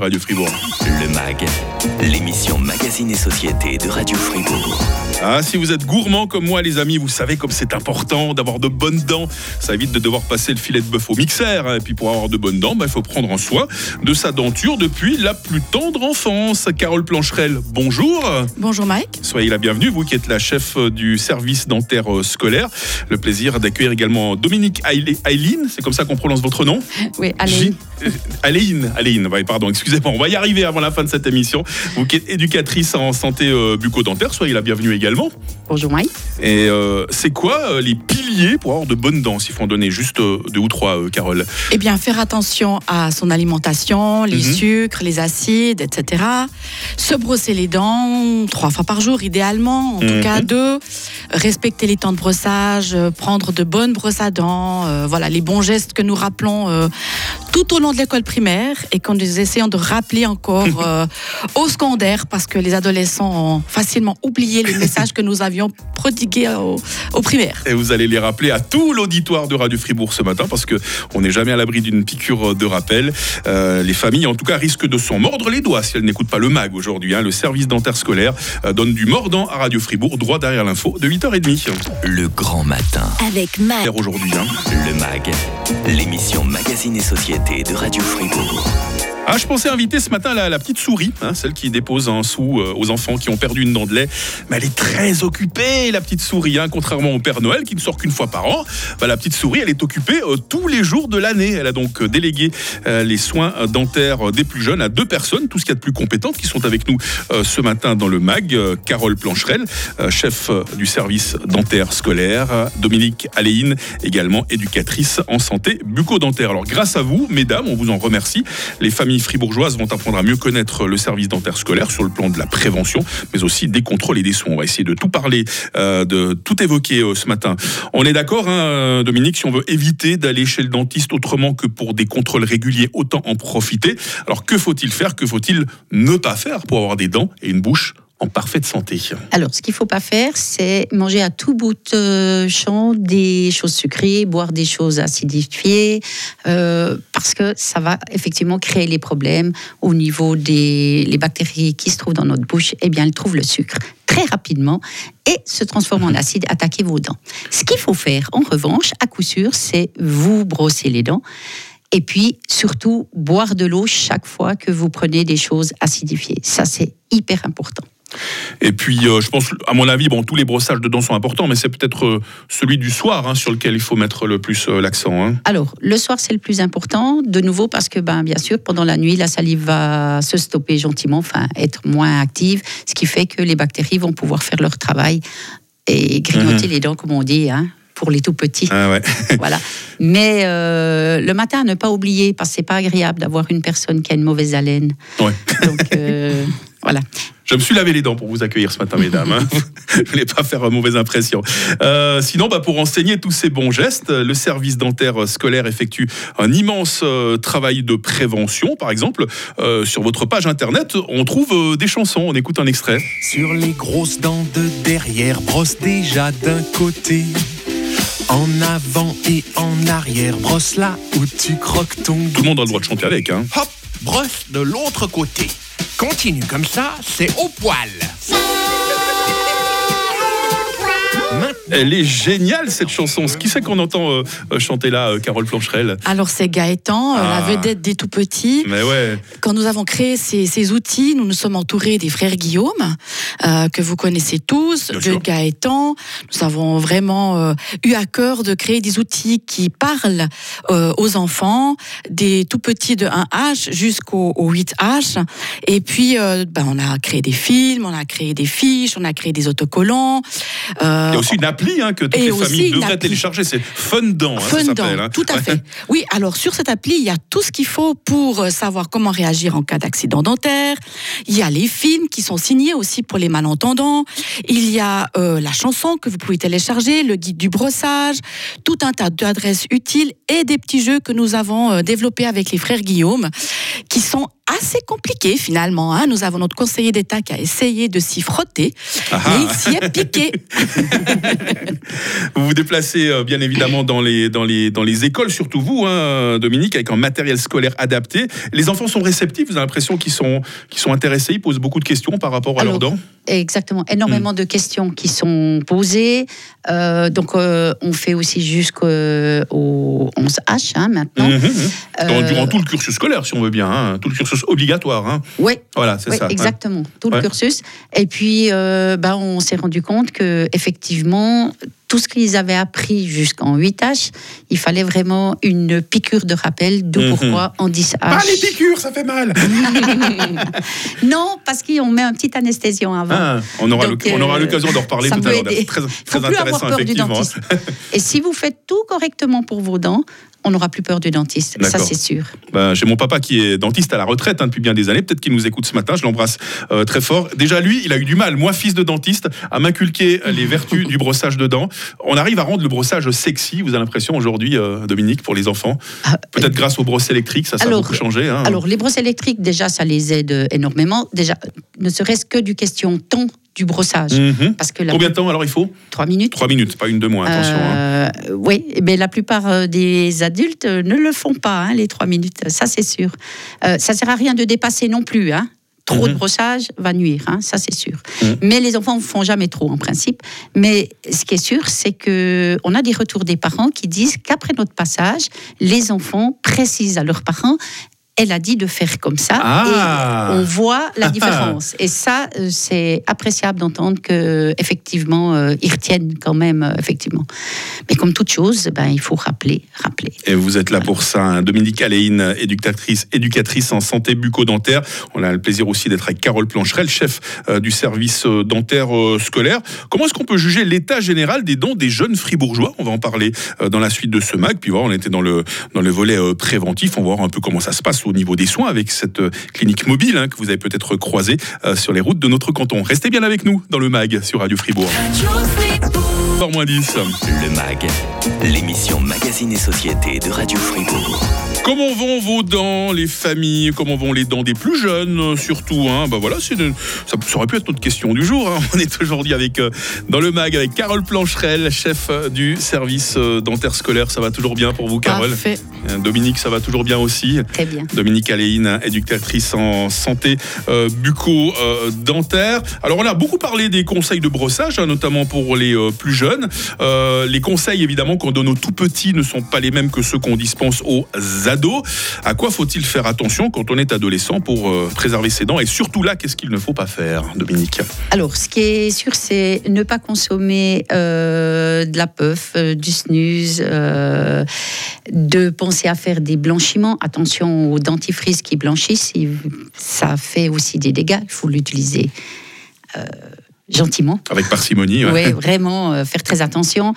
Radio Fribourg. Le MAG, l'émission Magazine et Société de Radio Fribourg. Ah, si vous êtes gourmand comme moi, les amis, vous savez comme c'est important d'avoir de bonnes dents. Ça évite de devoir passer le filet de bœuf au mixeur. hein. Et puis pour avoir de bonnes dents, bah, il faut prendre en soin de sa denture depuis la plus tendre enfance. Carole Plancherel, bonjour. Bonjour Mike. Soyez la bienvenue, vous qui êtes la chef euh, du service dentaire euh, scolaire. Le plaisir d'accueillir également Dominique Aile- Aileen, c'est comme ça qu'on prononce votre nom? Oui, Aléine, Aléine, ouais, pardon, excusez-moi, on va y arriver avant la fin de cette émission. Vous qui êtes éducatrice en santé euh, bucco-dentaire, soyez la bienvenue également. Bonjour Mike. Et euh, c'est quoi euh, les piliers pour avoir de bonnes dents, s'il faut en donner juste euh, deux ou trois, Carole? Eh bien, faire attention à son alimentation, les Mhm. sucres, les acides, etc. Se brosser les dents trois fois par jour, idéalement, en Mhm. tout cas deux. Respecter les temps de brossage, prendre de bonnes brosses à dents. euh, voilà, les bons gestes que nous rappelons euh, tout au long de l'école primaire et qu'on nous essayons de rappeler encore euh, au secondaire parce que les adolescents ont facilement oublié les messages que nous avions prodigués au, au primaire. Et vous allez les rappeler à tout l'auditoire de Radio Fribourg ce matin, parce que on n'est jamais à l'abri d'une piqûre de rappel. Euh, les familles, en tout cas, risquent de s'en mordre les doigts si elles n'écoutent pas le MAG aujourd'hui. hein. Le service dentaire scolaire euh, donne du mordant à Radio Fribourg, droit derrière l'info de 8h30. Le grand matin. Avec Mag. Aujourd'hui. hein. Le MAG, l'émission Magazine et Société de Radio Fribourg. Ah, je pensais inviter ce matin la, petite souris, hein, celle qui dépose un sou euh, aux enfants qui ont perdu une dent de lait. Mais elle est très occupée, la petite souris, hein, contrairement au Père Noël qui ne sort qu'une fois par an. Bah, la petite souris, elle est occupée euh, tous les jours de l'année. Elle a donc euh, délégué les soins dentaires des plus jeunes à deux personnes, tout ce qu'il y a de plus compétentes, qui sont avec nous ce matin dans le MAG. Carole Plancherel, chef du service dentaire scolaire. Dominique Aléine, également éducatrice en santé bucco-dentaire. Alors, grâce à vous, mesdames, on vous en remercie. Les familles fribourgeoises vont apprendre à mieux connaître le service dentaire scolaire sur le plan de la prévention, mais aussi des contrôles et des soins. On va essayer de tout parler, euh, de tout évoquer euh, ce matin. On est d'accord, hein, Dominique, si on veut éviter d'aller chez le dentiste autrement que pour des contrôles réguliers, autant en profiter. Alors, que faut-il faire? Que faut-il ne pas faire pour avoir des dents et une bouche en parfaite santé Alors, ce qu'il ne faut pas faire, c'est manger à tout bout de champ des choses sucrées, boire des choses acidifiées, euh, parce que ça va effectivement créer les problèmes au niveau des les bactéries qui se trouvent dans notre bouche. Eh bien, elles trouvent le sucre très rapidement et se transforment en acide, attaquer vos dents. Ce qu'il faut faire, en revanche, à coup sûr, c'est vous brosser les dents. Et puis, surtout, boire de l'eau chaque fois que vous prenez des choses acidifiées. Ça, c'est hyper important. Et puis, euh, je pense, à mon avis, bon, tous les brossages de dents sont importants, mais c'est peut-être euh, celui du soir hein, sur lequel il faut mettre le plus euh, l'accent. hein. Alors, le soir, c'est le plus important, de nouveau, parce que, ben, bien sûr, pendant la nuit, la salive va se stopper gentiment, enfin, être moins active, ce qui fait que les bactéries vont pouvoir faire leur travail et grignoter les dents, comme on dit, hein, pour les tout petits. Ah ouais. voilà. Mais euh, le matin, ne pas oublier, parce que c'est pas agréable d'avoir une personne qui a une mauvaise haleine. Ouais. Donc, euh, voilà. Je me suis lavé les dents pour vous accueillir ce matin, mesdames. hein. Je voulais pas faire mauvaise impression. Euh, sinon, bah, pour enseigner tous ces bons gestes, le service dentaire scolaire effectue un immense euh, travail de prévention. Par exemple, euh, sur votre page internet, on trouve euh, des chansons. On écoute un extrait. Sur les grosses dents de derrière, brosse déjà d'un côté. En avant et en arrière, brosse là où tu croques ton Tout le monde a le droit de chanter avec. Hein. Hop, brosse de l'autre côté. Continue comme ça, c'est au poil. Elle est géniale cette chanson. Ce qui fait qu'on entend euh, euh, chanter là euh, Carole Plancherel. Alors c'est Gaëtan, euh, Ah. la vedette des tout petits. Mais ouais. Quand nous avons créé ces, ces outils, nous nous sommes entourés des frères Guillaume, euh, que vous connaissez tous, Bien de sûr. Gaëtan. Nous avons vraiment euh, eu à cœur de créer des outils qui parlent euh, aux enfants, des tout petits de 1H jusqu'au au 8H. Et puis, euh, ben, on a créé des films, on a créé des fiches, on a créé des autocollants. Euh, Il y a aussi une appli hein, que toutes et les aussi familles devraient télécharger. C'est Fundant. Hein, ça Fundant, s'appelle, hein. tout à Ouais. fait. Oui, alors sur cette appli, il y a tout ce qu'il faut pour euh, savoir comment réagir en cas d'accident dentaire. Il y a les films qui sont signés aussi pour les malentendants. Il y a euh, la chanson que vous pouvez télécharger, le guide du brossage, tout un tas d'adresses utiles et des petits jeux que nous avons euh, développés avec les frères Guillaume, qui sont assez compliqués finalement. hein. Nous avons notre conseiller d'État qui a essayé de s'y frotter, Ah mais il s'y est piqué. vous vous déplacez euh, bien évidemment dans les, dans les, dans les écoles, surtout vous, hein, Dominique, avec un matériel scolaire adapté. Les enfants sont réceptifs, vous avez l'impression qu'ils sont, qu'ils sont intéressés, ils posent beaucoup de questions par rapport à Alors, leurs dents Exactement, énormément de questions qui sont posées. Euh, donc, euh, on fait aussi jusqu'au 11H hein, maintenant. Mhm, mhm. Dans- Durant tout le cursus scolaire, si on veut bien, hein, tout le cursus obligatoire. Oui, Voilà, c'est Oui, ça. exactement, tout Ouais. le cursus. Et puis, ben, on s'est rendu compte que effectivement, tout ce qu'ils avaient appris jusqu'en 8H, il fallait vraiment une piqûre de rappel, d'où Mhm. pourquoi en 10H. Ah, les piqûres, ça fait mal non, parce qu'on met un petit anesthésiant avant. Ah, On aura euh, l'occasion d'en reparler tout à l'heure. aider. Très, Il très faut plus avoir intéressant, peur du effectivement. dentiste. Et si vous faites tout correctement pour vos dents, on n'aura plus peur du dentiste. Ça, c'est sûr. Ben, J'ai mon papa qui est dentiste à la retraite hein, depuis bien des années. Peut-être qu'il nous écoute ce matin. Je l'embrasse euh, très fort. Déjà, lui, il a eu du mal, moi, fils de dentiste, à m'inculquer les vertus du brossage de dents. On arrive à rendre le brossage sexy, vous avez l'impression aujourd'hui, euh, Dominique, pour les enfants. Ah, Peut-être grâce aux brosses électriques, ça, ça a beaucoup changé. hein. Alors, les brosses électriques, déjà, ça les aide énormément. Déjà, ne serait-ce que du question temps du brossage. Mhm. Parce que la Combien de temps alors il faut trois minutes. Trois minutes, pas une de moins, attention. hein. Euh, oui, mais la plupart euh, des adultes euh, ne le font pas, hein, les trois minutes, ça c'est sûr. Euh, ça sert à rien de dépasser non plus. Hein. Trop Mhm. de brossage va nuire, ça c'est sûr. Mhm. Mais les enfants ne font jamais trop en principe. Mais ce qui est sûr, c'est que on a des retours des parents qui disent qu'après notre passage, les enfants précisent à leurs parents. Elle a dit de faire comme ça Ah. et on voit la différence. Et ça, euh, c'est appréciable d'entendre que effectivement euh, ils retiennent quand même euh, effectivement. Mais comme toute chose, ben il faut rappeler, rappeler. Et vous êtes là pour ça, hein. Dominique Aléine, éducatrice, éducatrice en santé bucco-dentaire. On a le plaisir aussi d'être avec Carole Plancherel, chef euh, du service dentaire scolaire. Comment est-ce qu'on peut juger l'état général des dents des jeunes fribourgeois? On va en parler dans la suite de ce mag. Puis voilà, on était dans le, dans le volet préventif. On va voir un peu comment ça se passe au niveau des soins avec cette euh, clinique mobile hein, que vous avez peut-être croisée euh, sur les routes de notre canton. Restez bien avec nous dans le mag sur Radio Fribourg. Fort moins 10. Le MAG, l'émission Magazine et Société de Radio Fribourg. Comment vont vos dents, les familles? Comment vont les dents des plus jeunes, surtout hein? Bah voilà, ça, ça aurait pu être notre question du jour. hein. On est aujourd'hui avec euh, dans le mag avec Carole Plancherel, chef du service euh, dentaire scolaire. Ça va toujours bien pour vous, Carole? Parfait. Dominique, ça va toujours bien aussi? Très bien. Dominique Aléine, éducatrice en santé euh, bucco-dentaire. Alors, on a beaucoup parlé des conseils de brossage, hein, notamment pour les euh, plus jeunes. Euh, les conseils, évidemment, qu'on donne aux tout petits ne sont pas les mêmes que ceux qu'on dispense aux ados. À quoi faut-il faire attention quand on est adolescent pour euh, préserver ses dents? Et surtout là, qu'est-ce qu'il ne faut pas faire, Dominique? Alors, ce qui est sûr, c'est ne pas consommer euh, de la puff, euh, du snus, euh, de penser à faire des blanchiments. Attention aux dentifrices qui blanchissent, ça fait aussi des dégâts. Il faut l'utiliser euh, gentiment. Avec parcimonie. ouais. Oui, vraiment, euh, faire très attention.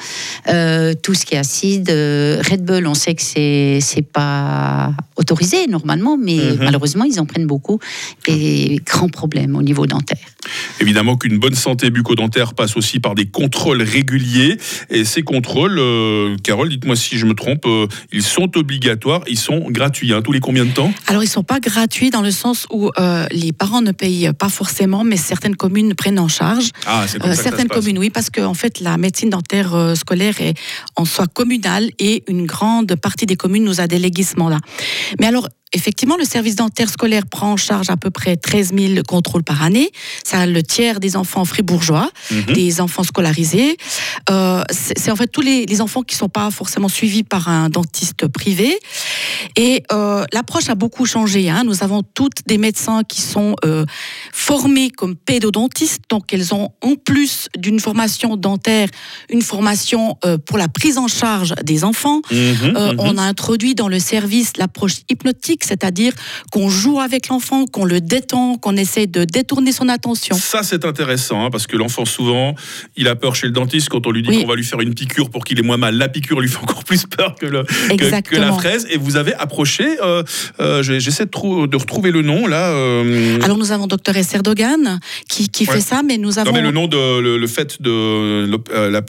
Euh, tout ce qui est acide, euh, Red Bull, on sait que c'est c'est pas autorisé normalement, mais Mhm. malheureusement, ils en prennent beaucoup et grand problème au niveau dentaire. Évidemment qu'une bonne santé bucco-dentaire passe aussi par des contrôles réguliers. Et ces contrôles, euh, Carole, dites-moi si je me trompe, euh, ils sont obligatoires, ils sont gratuits. hein. tous les combien de temps? Alors, ils sont pas gratuits dans le sens où euh, les parents ne payent pas forcément, mais certaines communes prennent en charge. Ah, comme Euh, ça que ça certaines communes, oui, parce que en fait, la médecine dentaire euh, scolaire est en soi communale et une grande partie des communes nous a délégué ce mandat. Mais alors, effectivement, le service dentaire scolaire prend en charge à peu près 13 000 contrôles par année. C'est le tiers des enfants fribourgeois, Mhm. des enfants scolarisés. Euh, c'est en fait tous les, les enfants qui sont pas forcément suivis par un dentiste privé. Et euh, l'approche a beaucoup changé. Hein. Nous avons toutes des médecins qui sont euh, formés comme pédodontistes, donc elles ont en plus d'une formation dentaire, une formation euh, pour la prise en charge des enfants. Mhm, Euh, mhm. On a introduit dans le service l'approche hypnotique, c'est-à-dire qu'on joue avec l'enfant, qu'on le détend, qu'on essaie de détourner son attention. Ça, c'est intéressant, hein, parce que l'enfant, souvent, il a peur chez le dentiste quand on lui dit Oui. qu'on va lui faire une piqûre pour qu'il ait moins mal. La piqûre lui fait encore plus peur que, le, que- que, la fraise. Et vous avez approché, euh, euh, j'essaie de, trou- de retrouver le nom, là. euh, Alors nous avons docteur Erdogan qui, qui Ouais. fait ça, mais nous avons non, mais le nom de le, le fait de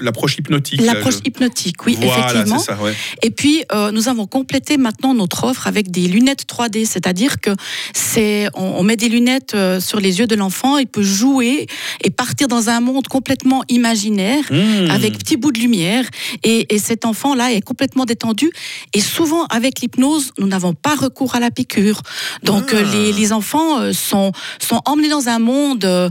l'approche hypnotique. l'approche je- hypnotique, oui, voilà, effectivement. c'est ça, ouais. Et puis, nous avons complété maintenant notre offre avec des lunettes lunettes 3D, c'est-à-dire que c'est on, on met des lunettes euh, sur les yeux de l'enfant, il peut jouer et partir dans un monde complètement imaginaire Mmh. avec petits bouts de lumière et, et cet enfant là est complètement détendu et souvent avec l'hypnose nous n'avons pas recours à la piqûre donc Ah. euh, les, les enfants euh, sont sont emmenés dans un monde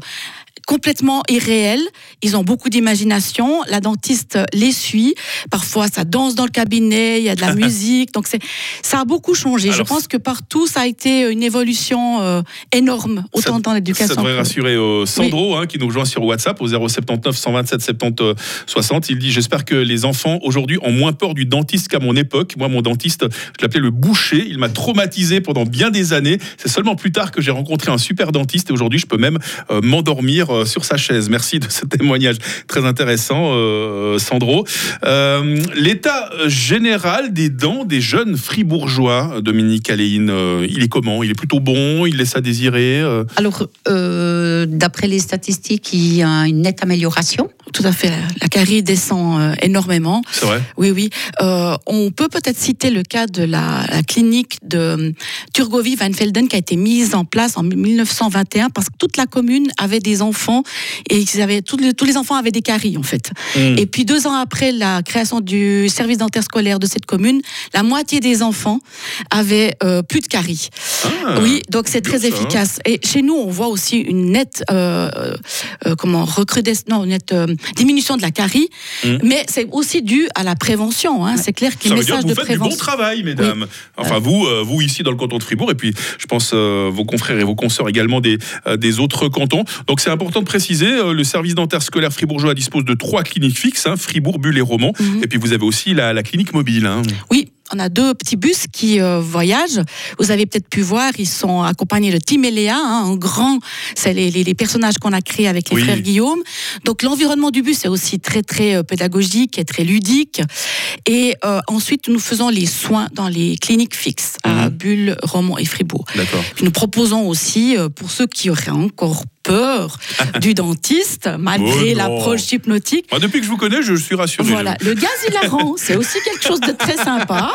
complètement irréel. Ils ont beaucoup d'imagination. La dentiste les suit. Parfois, ça danse dans le cabinet. Il y a de la musique. Donc, c'est, ça a beaucoup changé. Je pense que partout, ça a été une évolution euh, énorme, autant Ça- dans l'éducation. Ça devrait rassurer euh, Sandro, hein, qui nous rejoint sur WhatsApp au 079 127 70 euh, 60. Il dit J'espère que les enfants aujourd'hui ont moins peur du dentiste qu'à mon époque. Moi, mon dentiste, je l'appelais le boucher. Il m'a traumatisé pendant bien des années. C'est seulement plus tard que j'ai rencontré un super dentiste et aujourd'hui, je peux même euh, m'endormir euh, sur sa chaise. Merci de ce témoignage très intéressant, euh, Sandro. Euh, L'état général des dents des jeunes fribourgeois, Dominique Aléine, il est comment? Il est plutôt bon? Il laisse à désirer Alors, d'après les statistiques, il y a une nette amélioration. Tout à fait. La, la carie descend euh, énormément. C'est vrai Oui, oui. Euh, on peut peut-être citer le cas de la, la clinique de euh, Turgovie-Weinfelden qui a été mise en place en 1921 parce que toute la commune avait des enfants et ils avaient, tous, les, tous les enfants avaient des caries en fait. Mm. Et puis deux ans après la création du service dentaire scolaire de cette commune, la moitié des enfants avaient euh, plus de caries. Ah, oui, donc c'est très ça, hein. efficace. Et chez nous, on voit aussi une nette, euh, euh, comment recrudescence, non, nette euh, diminution de la carie, Mm. mais c'est aussi dû à la prévention. Hein. C'est clair Ça veut dire messages que vous de faites du bon prévention. travail, mesdames. Enfin, vous, euh, vous ici dans le canton de Fribourg, et puis je pense euh, vos confrères et vos consoeurs également des, euh, des autres cantons. Donc c'est important de préciser, euh, le service dentaire scolaire fribourgeois dispose de trois cliniques fixes, hein, Fribourg, Bulle et Romont. Mhm. Et puis vous avez aussi la, la clinique mobile. hein. Oui, on a deux petits bus qui euh, voyagent. Vous avez peut-être pu voir, ils sont accompagnés de Tim et Léa, hein, en grand. C'est les, les- les personnages qu'on a créés avec les Oui. frères Guillaume. Donc l'environnement du bus est aussi très très euh, pédagogique et très ludique. Et euh, ensuite, nous faisons les soins dans les cliniques fixes à Mhm. Bulle, Romont et Fribourg. D'accord. Puis nous proposons aussi, pour ceux qui auraient encore peur du dentiste, malgré Oh l'approche hypnotique, Moi, depuis que je vous connais, je suis rassuré. voilà, le gaz hilarant, c'est aussi quelque chose de très sympa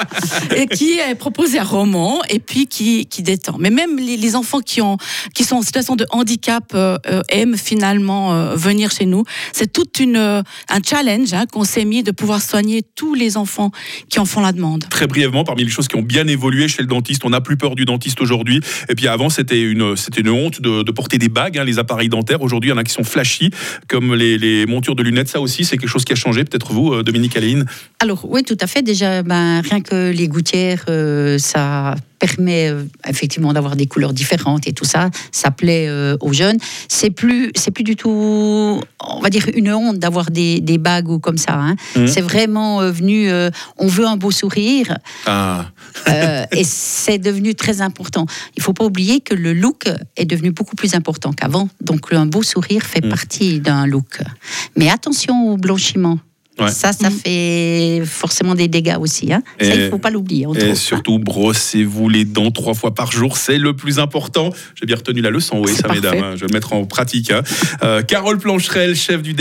et qui est proposé à Romans et puis qui, qui détend. Mais même les, les enfants qui, ont, qui sont en situation de handicap euh, euh, aiment finalement euh, venir chez nous. C'est tout une, euh, un challenge hein, qu'on s'est mis de pouvoir soigner tous les enfants qui en font la demande. Très brièvement, parmi les choses qui ont bien évolué chez le dentiste, on n'a plus peur du dentiste aujourd'hui. Et puis avant, c'était une, c'était une honte de, de porter des bagues, hein, les appareils dentaires. Aujourd'hui, il y en a qui sont flashy, comme les, les montures de lunettes. Ça aussi, c'est quelque chose qui a changé. Peut-être vous, euh, Dominique Aléine Alors, oui, tout à fait. Déjà, ben, rien que les gouttières, euh, ça permet euh, effectivement d'avoir des couleurs différentes et tout ça. Ça plaît euh, aux jeunes. C'est plus, c'est plus du tout, on va dire, une honte d'avoir des, des bagues ou comme ça. hein. Mhm. C'est vraiment euh, venu, on veut un beau sourire Ah, et c'est devenu très important. Il faut pas oublier que le look est devenu beaucoup plus important qu'avant. Donc, un beau sourire fait Mhm. partie d'un look. Mais attention au blanchiment. Ouais. Ça, ça fait forcément des dégâts aussi. Hein. Ça, il ne faut pas l'oublier. Et trouve. surtout, brossez-vous les dents trois fois par jour, c'est le plus important. J'ai bien retenu la leçon, oui, ça, mesdames. hein, je vais le mettre en pratique. hein. Euh, Carole Plancherel, chef du,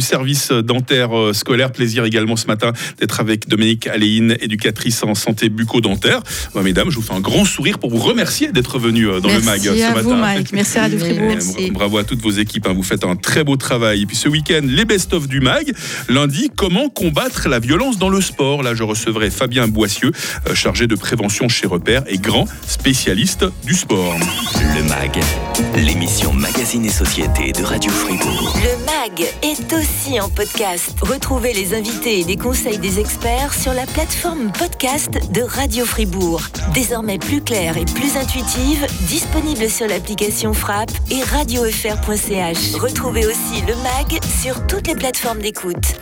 service dentaire euh, scolaire. Plaisir également ce matin d'être avec Dominique Aléine, éducatrice en santé bucco-dentaire. Bah, mesdames, je vous fais un grand sourire pour vous remercier d'être venue euh, dans Merci le MAG à ce matin. vous, Mike. Merci à Radio Fribourg. Merci. Bravo à toutes vos équipes, hein, vous faites un très beau travail. Et puis ce week-end, les best-of du MAG. Lundi, comment combattre la violence dans le sport Là, je recevrai Fabien Boissieu, euh, chargé de prévention chez Repère et grand spécialiste du sport. Le MAG, l'émission Magazine et Société de Radio Fribourg. Le MAG est aussi en podcast. Retrouvez les invités et les conseils des experts sur la plateforme podcast de Radio Fribourg. Désormais plus claire et plus intuitive, disponible sur l'application Frappe et radiofr.ch. Retrouvez aussi le MAG sur toutes les plateformes d'écoute.